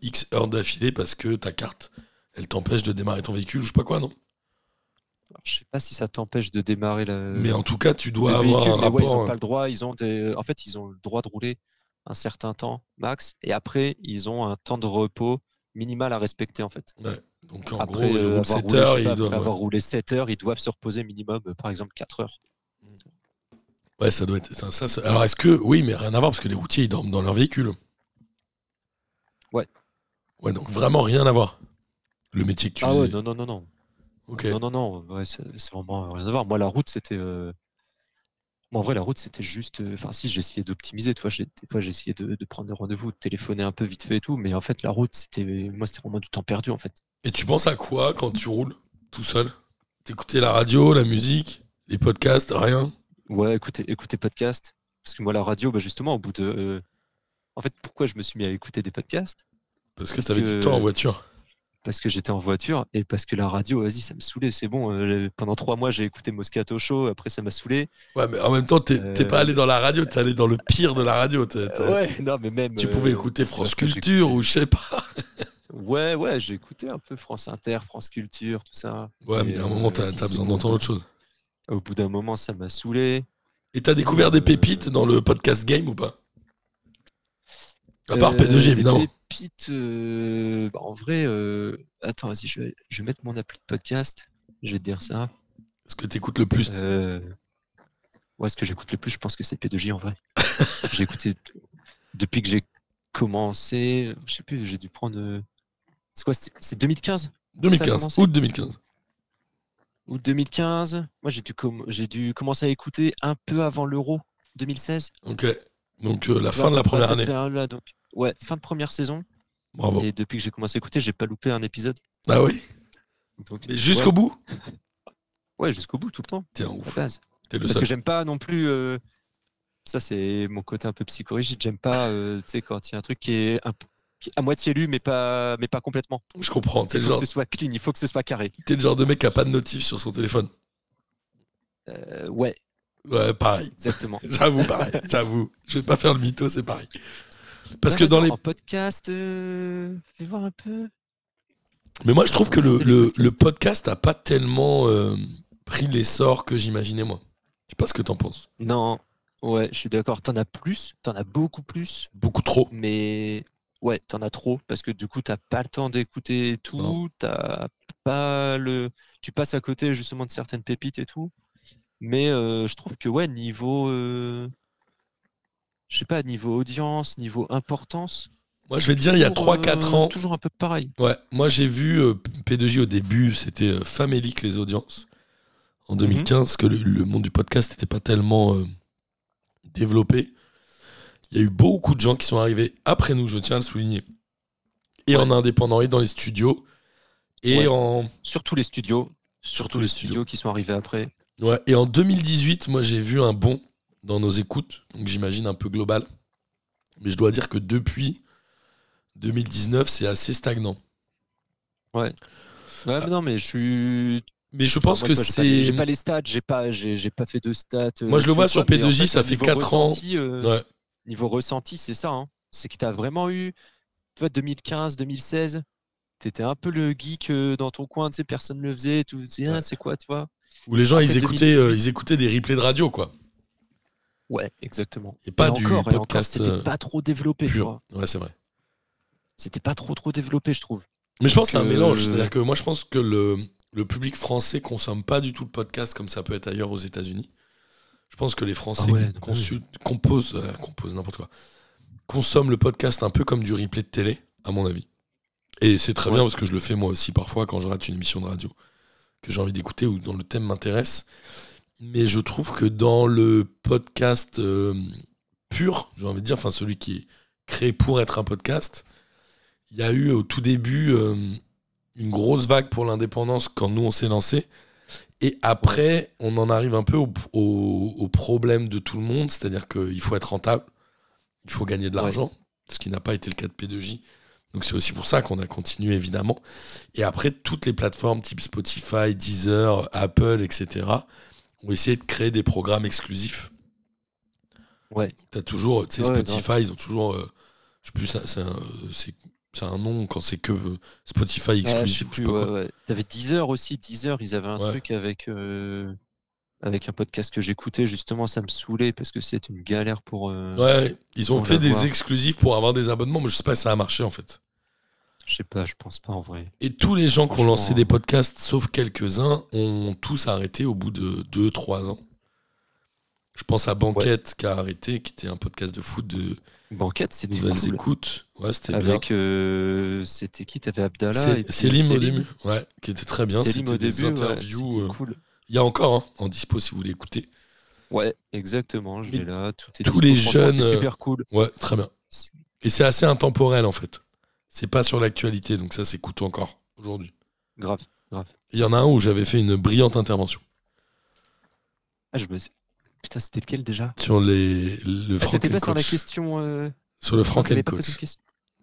X heures d'affilée parce que ta carte, elle t'empêche de démarrer ton véhicule ou je sais pas quoi, non? Alors, je sais pas si ça t'empêche de démarrer la. Mais en tout cas, tu dois le avoir véhicule, un ouais, ils rapport. ont euh, pas le droit. Ils ont des... En fait, ils ont le droit de rouler un certain temps max, et après, ils ont un temps de repos minimal à respecter en fait. donc en après gros, ils euh, roulent avoir 7 roulé, je heures pas, ils après doivent. avoir roulé 7 heures, ils doivent se reposer minimum, euh, par exemple 4 heures. Ouais, ça doit être. ça, ça, ça- Alors est-ce que. Oui, mais rien à voir parce que les routiers, ils dorment dans leur véhicule. Ouais. Ouais, donc vraiment rien à voir. Le métier que tu Ah faisais. ouais, non, non, non, non. Ok. Non, non, non, ouais, c'est c'est vraiment rien à voir. Moi, la route, c'était. euh, moi, en vrai, la route, c'était juste. euh, Enfin, si, j'essayais d'optimiser. Des fois, j'ai des fois, j'essayais de, de prendre des rendez-vous, de téléphoner un peu vite fait et tout. Mais en fait, la route, c'était. Moi, c'était vraiment du temps perdu, en fait. Et tu penses à quoi quand tu roules tout seul? T'écoutais la radio, la musique, les podcasts, rien? Ouais, écoutez, écoutez podcast. Parce que moi, la radio, bah, justement, au bout de. euh, En fait, pourquoi je me suis mis à écouter des podcasts? Parce que Parce t'avais que- du temps en voiture. Parce que j'étais en voiture et parce que la radio, vas-y, ça me saoulait. C'est bon. euh, pendant trois mois, j'ai écouté Moscato Show. Après, ça m'a saoulé. Ouais, mais en même temps, t'es t'es pas Euh, allé dans la radio, t'es allé dans le pire de la radio. Ouais, non, mais même. Tu euh, pouvais écouter c'est France Culture ou je sais pas. Ouais, ouais, j'ai écouté un peu France Inter, France Culture, tout ça. Ouais, mais à un euh, moment, t'as besoin d'entendre au autre chose. Au bout d'un moment, ça m'a saoulé. Et t'as découvert des Euh, pépites dans le podcast game ou pas? À part Euh, P2G, des évidemment. pépites, euh, bah, en vrai, euh, attends, vas-y, je vais, je vais mettre mon appli de podcast. Je vais te dire ça. Ce que t'écoutes le plus. Euh, Ouais, ce que j'écoute le plus, je pense que c'est P2J en vrai. j'ai écouté depuis que j'ai commencé. Je sais plus, j'ai dû prendre. euh, C'est quoi C'est c'est 2015 2015, commencé? août 2015. ou 2015 Moi, j'ai dû, commencer à écouter un peu avant l'Euro 2016. Ok. Donc euh, la Tu fin de la première année. donc, ouais, fin de première saison. Bravo. Et depuis que j'ai commencé à écouter, j'ai pas loupé un épisode. Ah oui Donc, Mais jusqu'au ouais, bout ouais, jusqu'au bout, tout le temps, T'es un ouf. base. T'es le Parce seul. que j'aime pas non plus. euh, Ça, c'est mon côté un peu psychorigide. J'aime pas, euh, tu sais, quand il y a un truc qui est, un peu- qui est à moitié lu, mais pas, mais pas complètement. Je comprends. T'es Il le, faut genre, que ce soit clean, il faut que ce soit carré. t'es le genre de mec qui a pas de notif sur son téléphone. Euh, ouais, Ouais, pareil. exactement. J'avoue, pareil. J'avoue. Je vais pas faire le mytho, c'est pareil. Parce Ouais, que dans les. En podcast, euh, fais voir un peu. Mais moi, je trouve que le, le, podcast a pas tellement euh, pris l'essor que j'imaginais, moi. Je sais pas ce que t'en penses. Non, ouais, je suis d'accord. T'en as plus, t'en as beaucoup plus, Beaucoup trop. mais ouais, t'en as trop parce que du coup, t'as pas le temps d'écouter tout. T'as pas le. Tu passes à côté justement de certaines pépites et tout. Mais euh, je trouve que ouais, niveau. euh, Je sais pas, niveau audience, niveau importance. Moi, je vais te dire, il y a toujours, 3-4 euh, ans. Toujours un peu pareil. Ouais, moi j'ai vu euh, P2J au début, c'était euh, famélique les audiences. En Mhm. 2015, que le, le monde du podcast n'était pas tellement développé. Il y a eu beaucoup de gens qui sont arrivés après nous, je tiens à le souligner. Et Ouais. en indépendant, et dans les studios, et Ouais. en Surtout les studios. Surtout les les studios. studios qui sont arrivés après. ouais, et en 2018, moi j'ai vu un bond dans nos écoutes, donc j'imagine un peu global. Mais je dois dire que depuis 2019, c'est assez stagnant. Ouais, mais non, mais je suis. Mais je pense Moi, que c'est J'ai pas les stats, j'ai pas, j'ai, pas fait de stats. euh, Moi, je le vois sur quoi, mais en P2J, ça fait niveau 4 ans. euh, ouais. Niveau ressenti, c'est ça. hein. C'est que tu as vraiment eu, tu vois, 2015, 2016, tu étais un peu le geek euh, dans ton coin, tu sais, personne ne le faisait, tout, tu sais, ah, Ouais. c'est quoi, tu vois Où les gens, ils écoutaient, 2018. euh, ils écoutaient des replays de radio, quoi. Ouais, exactement. Et pas Et du encore, et encore, podcast c'était euh, pas trop développé, tu pur. vois. Ouais, c'est vrai. C'était pas trop trop développé, je trouve. Mais je pense que c'est un Donc, mélange. euh, C'est-à-dire que moi, je pense que le, le public français consomme pas du tout le podcast comme ça peut être ailleurs aux États-Unis. Je pense que les Français Ah ouais, composent, euh, composent n'importe quoi, consomment le podcast un peu comme du replay de télé, à mon avis. Et c'est très Ouais. bien parce que je le fais moi aussi parfois quand je rate une émission de radio que j'ai envie d'écouter ou dont le thème m'intéresse. Mais je trouve que dans le podcast euh, pur, j'ai envie de dire, enfin celui qui est créé pour être un podcast, il y a eu au tout début euh, une grosse vague pour l'indépendance quand nous on s'est lancé. Et après, on en arrive un peu au, au- au problème de tout le monde, c'est-à-dire qu'il faut être rentable, il faut gagner de Ouais. l'argent, ce qui n'a pas été le cas de P2J. Donc c'est aussi pour ça qu'on a continué évidemment. Et après, toutes les plateformes type Spotify, Deezer, Apple, etc. ont essayé de créer des programmes exclusifs. Ouais. T'as toujours, tu sais, Ouais, Spotify, ils ont toujours, euh, je sais plus, c'est un, c'est- un nom quand c'est que euh, Spotify sais exclusif. ou je sais plus, pas ouais, ouais. T'avais Deezer aussi. Deezer, ils avaient un Ouais. truc avec, euh, avec un podcast que j'écoutais. Justement, ça me saoulait parce que c'était une galère pour. euh, Ouais, ils ont fait des exclusifs pour avoir des abonnements, mais je sais pas si ça a marché en fait. Je sais pas, je pense pas en vrai. Et tous les gens qui ont lancé des podcasts, sauf quelques-uns, ont tous arrêté au bout de 2-3 ans. Je pense à Banquette qui a arrêté, qui était un podcast de foot de Banquette, c'était nouvelles cool. écoutes. Ouais, c'était bien. Avec, euh, c'était qui? T'avais Abdallah C'est- et puis Célim au début, ouais, qui était très bien. Célim C'était au des début, ouais, c'était euh, cool. Il y a encore hein, en dispo si vous voulez écouter. Ouais, exactement. Je l'ai là. Tout est tous dispo. les jeunes, c'est euh, super cool. Ouais, très bien. Et c'est assez intemporel en fait. C'est pas sur l'actualité, donc ça s'écoute encore aujourd'hui. Grave, grave. Il y en a un où j'avais fait une brillante intervention Ah, je me. Putain, c'était lequel déjà? Sur les, le Ah, C'était pas sur la question. euh, Sur le Frank and Coach.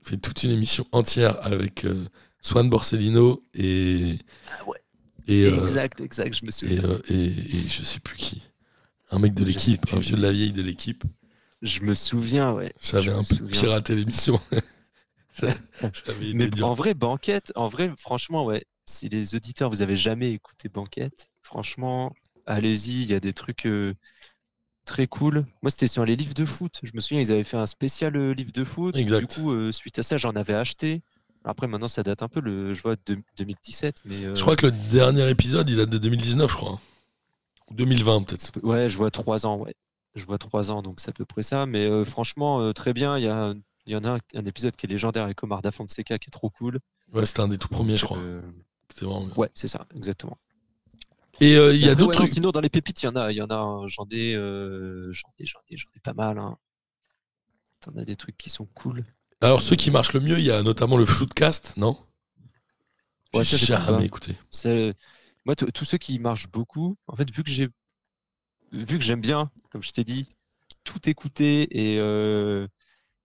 fait toute une émission entière avec euh, Swan Borsellino et ouais. et, euh, Exact, exact, je me et, souviens. euh, et- et je sais plus qui un mec de l'équipe un vieux de la vieille de l'équipe Je me souviens, ouais. j'avais un peu souviens. piraté l'émission Mais dur en vrai, Banquette, en vrai, franchement, ouais. Si les auditeurs, vous avez jamais écouté Banquette, franchement, allez-y, il y a des trucs euh, très cool. Moi, c'était sur les livres de foot. Je me souviens, ils avaient fait un spécial euh, livre de foot. Exact. Du coup, euh, suite à ça, j'en avais acheté. Après, maintenant, ça date un peu, le, je vois, de 2017. Mais, je crois que le dernier épisode il date de 2019 je crois hein. Ou 2020 peut-être Ouais, je vois trois ans, ouais. Je vois trois ans, donc c'est à peu près ça. Mais franchement, très bien. Il y, a, il y en a un, un épisode qui est légendaire avec Omar Da Fonseca qui est trop cool. ouais c'était un des tout premiers je crois Euh, vraiment ouais, c'est ça, exactement. et euh, il y a Après, d'autres ouais, non, trucs sinon, dans les pépites, il y en a, il y en a. hein, J'en ai, euh, j'en ai, j'en ai, j'en ai pas mal. Hein. T'en as des trucs qui sont cool. alors ceux qui marchent le mieux il y a notamment le Floodcast non? Ouais, j'ai jamais pas. écouté moi, tous ceux qui marchent beaucoup. En fait, vu que j'ai, vu que j'aime bien, comme je t'ai dit, tout écouter et euh,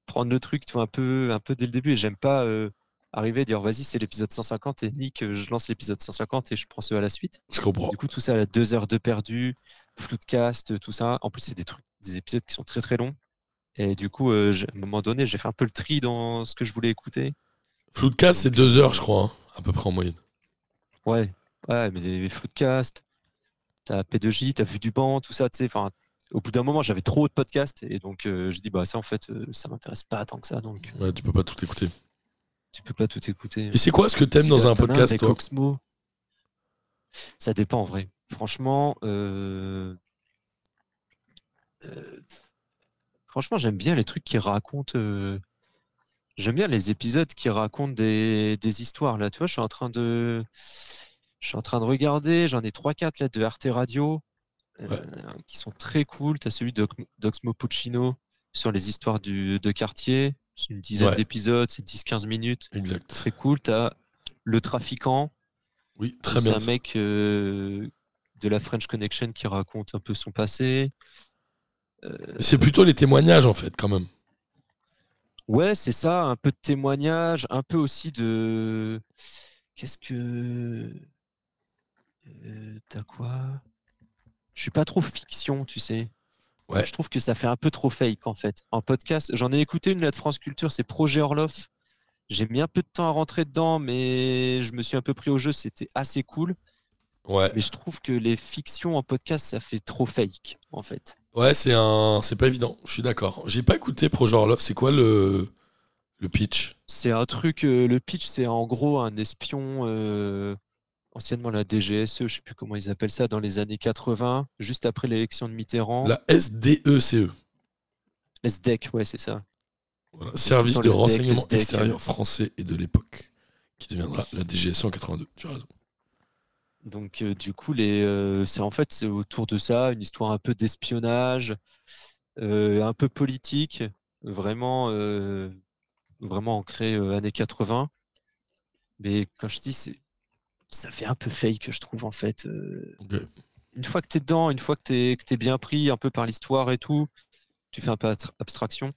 prendre le truc, tu vois, un peu, un peu dès le début. Et j'aime pas euh, arriver à dire, vas-y, c'est l'épisode 150 et nick, euh, je lance l'épisode 150 et je prends ceux à la suite. je comprends Du coup, tout ça à deux heures de perdu, floodcast, tout ça. En plus, c'est des trucs, des épisodes qui sont très très longs. Et du coup, euh, à un moment donné, j'ai fait un peu le tri dans ce que je voulais écouter. Floodcast c'est Donc, deux heures euh, je crois hein, à peu près en moyenne Ouais, ouais, mais les floodcast, t'as P2J, t'as vu du banc, tout ça, tu sais. Enfin, au bout d'un moment, j'avais trop de podcasts et donc euh, j'ai dit bah ça en fait, euh, ça m'intéresse pas tant que ça, donc euh, ouais tu peux pas tout écouter tu peux pas tout écouter. et c'est quoi ce que t'aimes Si dans un podcast toi? Oxmo, ça dépend en vrai. Franchement, euh, franchement, j'aime bien les trucs qui racontent. J'aime bien les épisodes qui racontent des, des histoires. Là, tu vois, je suis en train de, je suis en train de regarder. J'en ai 3-4 là de Arte Radio Ouais. qui sont très cool. Tu as celui d'Oxmo Puccino sur les histoires du, de quartier. C'est une dizaine Ouais. d'épisodes, c'est 10-15 minutes. exact Très cool. Tu as Le Trafiquant. oui très C'est bien un mec euh, de la French Connection qui raconte un peu son passé. c'est plutôt les témoignages en fait quand même Ouais, c'est ça, un peu de témoignage, un peu aussi de. Qu'est-ce que. Euh, T'as quoi? Je suis pas trop fiction, tu sais. Ouais. Je trouve que ça fait un peu trop fake en fait. En podcast, j'en ai écouté une là de France Culture, c'est Projet Orloff. J'ai mis un peu de temps à rentrer dedans, mais je me suis un peu pris au jeu, c'était assez cool. ouais Mais je trouve que les fictions en podcast, ça fait trop fake en fait. Ouais, c'est un, c'est pas évident. Je suis d'accord. J'ai pas écouté Projet Orlov. C'est quoi le le pitch? C'est un truc, euh, le pitch, c'est en gros un espion, euh, anciennement la DGSE, je sais plus comment ils appellent ça, dans les années 80, juste après l'élection de Mitterrand. La SDECE. SDEC, ouais, c'est ça. Voilà. Service de SDEC, renseignement SDEC, extérieur euh. français et de l'époque, qui deviendra la DGS en 82. Tu as raison. Donc, euh, du coup, les, euh, c'est en fait autour de ça, une histoire un peu d'espionnage, euh, un peu politique, vraiment, vraiment ancrée années 80. Mais quand je dis, c'est, ça fait un peu fake, je trouve, en fait. euh, Ok. une fois que tu es dedans, une fois que tu es, que t'es bien pris un peu par l'histoire et tout, tu fais un peu abstra- abstraction.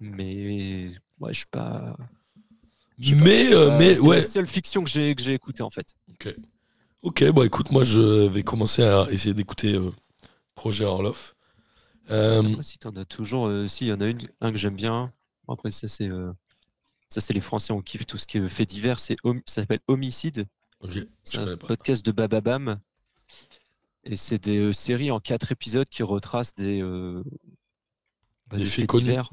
Mais ouais, je suis pas. Mais, euh, Euh, mais c'est ouais. la seule fiction que j'ai que j'ai écoutée en fait. Ok, bon, écoute, moi, je vais commencer à essayer d'écouter euh, Projet Orloff. Euh, si t'en as toujours, si il y en a une, un que j'aime bien. Après ça c'est ça c'est les Français on kiffe tout ce qui est fait divers. C'est ça s'appelle Homicide. Ok, je C'est un pas. podcast de Bababam. Et c'est des euh, séries en quatre épisodes qui retracent des, euh, bah, Des des faits faits connus. divers.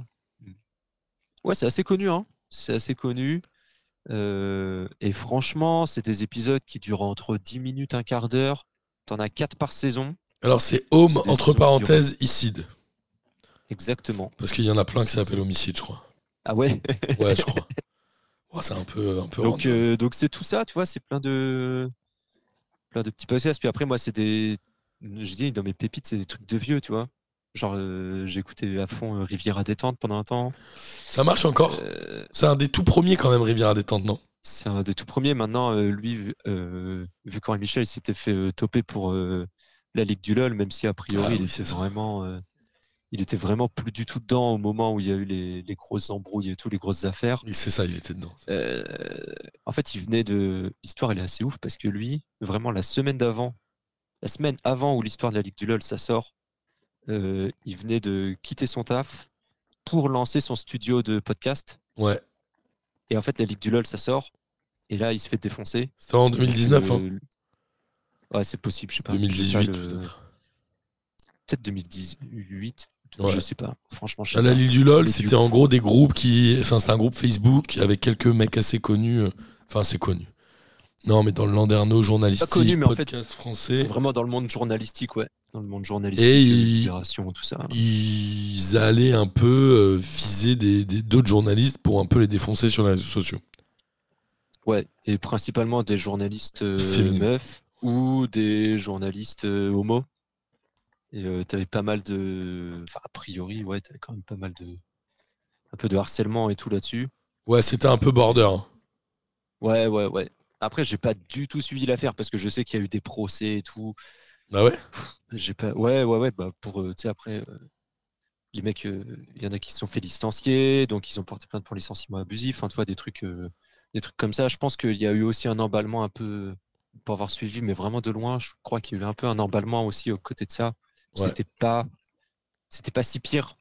Ouais, c'est assez connu, hein. C'est assez connu. Euh, et franchement, c'est des épisodes qui durent entre 10 minutes, un quart d'heure. T'en as 4 par saison. Alors, c'est Home, entre parenthèses, Icide. Exactement. Parce qu'il y en a plein qui s'appellent Homicide, je crois. Ah ouais? Ouais, je crois. Ouais, c'est un peu, un peu Donc, euh, donc c'est tout ça, tu vois, c'est plein de plein de petits podcasts. Puis après, moi, c'est des, je dis dans mes pépites, c'est des trucs de vieux, tu vois. Genre, euh, écouté à fond euh, Rivière à détente pendant un temps. Ça marche encore? Euh, C'est un des tout premiers, quand même, Rivière à détente, non? C'est un des tout premiers. Maintenant, lui, vu- qu'Henri Michel s'était fait toper pour la Ligue du LOL, même si a priori, Ah oui, c'est vraiment, il était vraiment plus du tout dedans au moment où il y a eu les, les grosses embrouilles et tout, les grosses affaires. Oui, C'est ça, il était dedans. Euh, en fait, il venait de. L'histoire, elle est assez ouf parce que lui, vraiment, la semaine d'avant, la semaine avant où l'histoire de la Ligue du LOL, ça sort, euh, il venait de quitter son taf pour lancer son studio de podcast. Ouais, Et en fait, la Ligue du LOL, ça sort. Et là, il se fait défoncer. c'était en 2019, hein. Ouais, c'est possible, je sais pas. 2018, Je sais pas le- peut-être. Peut-être 2018. Ouais. Je sais pas. Franchement, je sais À la pas. Ligue du LOL, c'était en gros des groupes qui. Enfin, c'était un groupe Facebook avec quelques mecs assez connus. euh, Enfin, assez connus. Non, mais dans le Landerneau, journalistique, connu, mais en fait, français, Vraiment dans le monde journalistique, ouais. Dans le monde journalistique, Et euh, il- Libération, tout ça. ils allaient un peu euh, viser des- des- d'autres journalistes pour un peu les défoncer sur les réseaux sociaux. Ouais, et principalement des journalistes euh, meufs ou des journalistes euh, homo. Et euh, t'avais pas mal de. Enfin, a priori, ouais, t'avais quand même pas mal de. Un peu de harcèlement et tout là-dessus. Ouais, c'était un peu border. hein. Ouais, ouais, ouais. Après, j'ai pas du tout suivi l'affaire parce que je sais qu'il y a eu des procès et tout. Ah ouais? J'ai pas. Ouais, ouais, ouais. Bah pour, tu sais, après, euh, les mecs, euh, il y en a qui se sont fait licencier, donc ils ont porté plainte pour licenciement abusif. Enfin, tu vois, des trucs, euh, des trucs comme ça. Je pense qu'il y a eu aussi un emballement un peu, pour avoir suivi, mais vraiment de loin. Je crois qu'il y a eu un peu un emballement aussi aux côtés de ça. Ouais. C'était pas, c'était pas si pire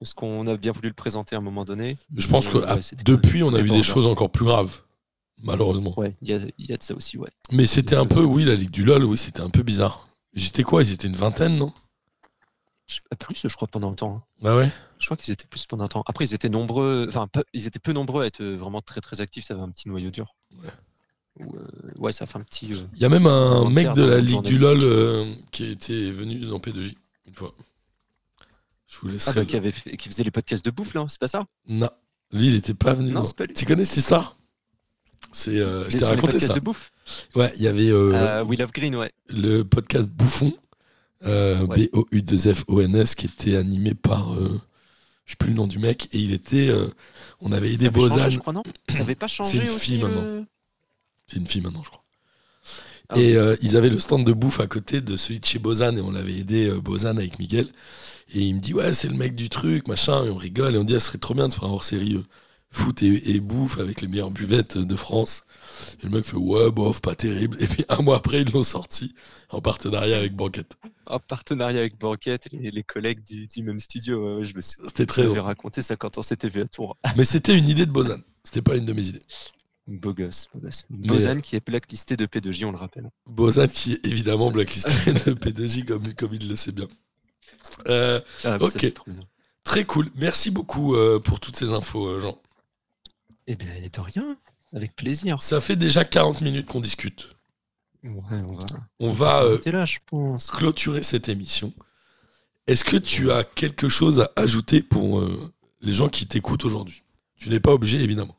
que ce qu'on a bien voulu le présenter à un moment donné. Je pense que ouais, depuis, on a vu des choses encore plus graves, malheureusement. Ouais, il y a, il y a de ça aussi, ouais. Mais c'était un peu, aussi. oui, la Ligue du LOL, oui, c'était un peu bizarre. J'étais quoi? Ils étaient une vingtaine, non? Pas plus, je crois, pendant un temps. hein. Bah ouais Je crois qu'ils étaient plus pendant un temps. Après, ils étaient nombreux, enfin, ils étaient peu nombreux à être euh, vraiment très très actifs. Ça avait un petit noyau dur. Ouais. Euh, ouais, ça fait un petit. euh, Il y a même un mec de la Ligue du. LOL euh, qui était venu dans P2J une fois. Je vous Ah, laisserai. bah, le- qui, avait fait- qui faisait les podcasts de bouffe, là, c'est pas ça? Non, lui, il était pas venu. Non, c'est pas lui. Tu connais, c'est ça? C'est. euh, je t'ai raconté podcasts ça. de bouffe? Ouais, il y avait euh, Euh, We Love Green, ouais. le podcast Bouffon, euh, Ouais. B-O-U-2-F-O-N-S, qui était animé par. je sais plus le nom du mec, et il était. on avait Ça aidé avait changé, Bozan. je crois, non? Ça avait pas changé une aussi fille, maintenant. C'est une fille maintenant, je crois. Ah, et euh, ils avaient le stand de bouffe à côté de celui de chez Bozan, et on l'avait aidé euh, Bozan avec Miguel. Et il me dit, ouais, c'est le mec du truc, machin, et on rigole, et on dit, ah, ce serait trop bien de faire un hors-série euh, foot et, et bouffe avec les meilleures buvettes de France. Et le mec fait, ouais, bof, pas terrible. Et puis un mois après, ils l'ont sorti en partenariat avec Banquette. En partenariat avec Banquette, les, les collègues du, du même studio. je me suis C'était très j'avais raconté ça quand on s'était vu à Tours. Mais c'était une idée de Bozan. C'était pas une de mes idées. Beau gosse, beau gosse. Bozan qui est blacklisté de P2J, on le rappelle. Bozan qui est évidemment Ça- blacklisté de P2J comme, comme il le sait bien. Euh, Ah, ça, trop bien. très cool. Merci beaucoup euh, pour toutes ces infos, euh, Jean. Eh bien, de rien, avec plaisir. Ça fait déjà 40 minutes qu'on discute. Ouais, on va. On va euh, T'es là, je pense. clôturer cette émission. Est-ce que tu as quelque chose à ajouter pour euh, les gens qui t'écoutent aujourd'hui? Tu n'es pas obligé, évidemment.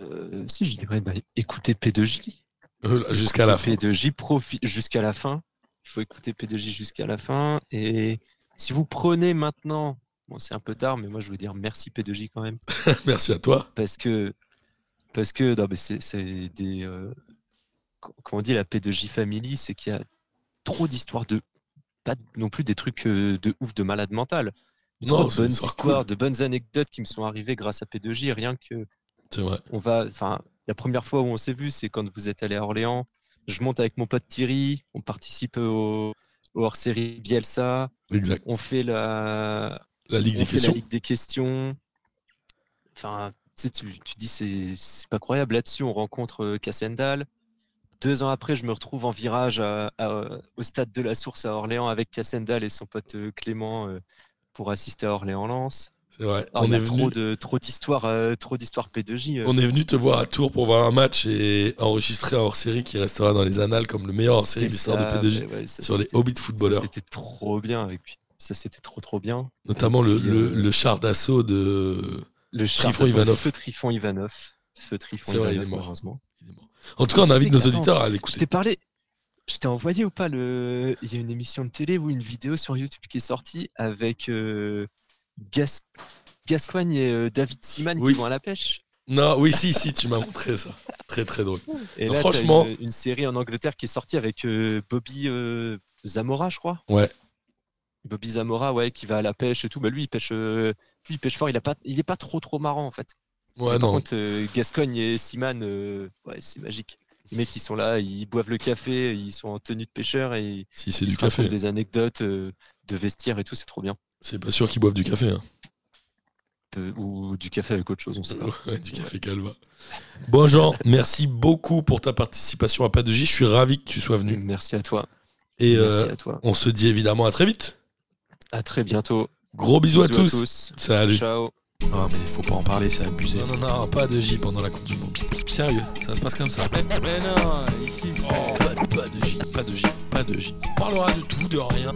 Euh, si je dirais, bah, écoutez P2J. Euh, Jusqu'à la fin. P2J profi- jusqu'à la fin. Il faut écouter P2J jusqu'à la fin. Et si vous prenez maintenant, bon, c'est un peu tard, mais moi je veux dire merci P2J quand même. Merci à toi. Parce que, parce que non, mais c'est c'est des. euh, co- comment on dit la P2J Family, c'est qu'il y a trop d'histoires de. Pas non plus des trucs de ouf de malade mental. Non, de bonnes histoire histoires, cool. de bonnes anecdotes qui me sont arrivées grâce à P2J, rien que C'est vrai. On va, enfin, la première fois où on s'est vu, c'est quand vous êtes allé à Orléans. Je monte avec mon pote Thierry, on participe au, au hors-série Bielsa, Exact. on fait la, La Ligue on des fait questions. la Ligue des questions. Enfin, tu, dis, c'est pas croyable. Là-dessus, on rencontre euh, Cassendal. Deux ans après, je me retrouve en virage à- à- au stade de la Source à Orléans avec Cassendal et son pote euh, Clément euh, pour assister à Orléans-Lens. C'est vrai. Alors, on, est a venu, trop de trop d'histoires, euh, trop d'histoires P2J. euh. on est venu te voir à Tours pour voir un match et enregistrer un hors-série qui restera dans les annales comme le meilleur hors-série de l'histoire de ça, P2J mais ouais, ça, sur les c'était- Hobbit ça, footballeurs. C'était trop bien avec lui. Ça, c'était trop trop bien. Notamment le, puis, le, euh, le char d'assaut de. Le Trifon char- Ivanov. Feu Trifon Ivanov. Feu Trifon C'est vrai, il Ivanov, est mort. malheureusement. il est mort. En tout cas, on invite nos auditeurs à Je l'écouter. t'ai parlé, je t'ai envoyé ou pas le. Il y a une émission de télé ou une vidéo sur YouTube qui est sortie avec euh, Gas... Gascoigne et euh, David Seaman Oui. qui vont à la pêche. Non, oui, si, si, tu m'as montré ça. Très, très drôle. Et Non, là, franchement- une, une série en Angleterre qui est sortie avec euh, Bobby euh, Zamora, je crois. Ouais. Bobby Zamora, ouais, qui va à la pêche et tout. Bah lui, il pêche, euh, lui, il pêche fort. Il a pas, il est pas trop trop marrant en fait. Ouais, Mais Par non. contre, Gascogne et Seaman, ouais, c'est magique. Les mecs, ils sont là, ils boivent le café, ils sont en tenue de pêcheur et Si c'est ils du café. des anecdotes de vestiaire et tout, c'est trop bien. C'est pas sûr qu'ils boivent du café. Hein. Euh, ou du café avec autre chose, on sait pas. Ouais, du café Calva. Bon, Jean, merci beaucoup pour ta participation à Pas de J. Je suis ravi que tu sois venu. Merci à toi. Et Merci euh, à toi. on se dit évidemment à très vite. À très bientôt. Gros bisous, à tous. Salut. Ciao. Oh, mais faut pas en parler, c'est abusé. Non, non, non, pas de J pendant la Coupe du Monde. Sérieux, ça se passe comme ça. Mais non, ici, c'est. Pas, pas de J, pas de J, pas de J. On parlera de tout, de rien,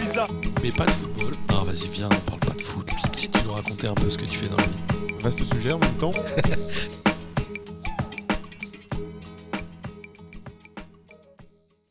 visa. mais pas de football. Ah, vas-y, viens, on parle pas de foot. Si tu nous racontais un peu ce que tu fais dans la vie. Vaste sujet en même temps.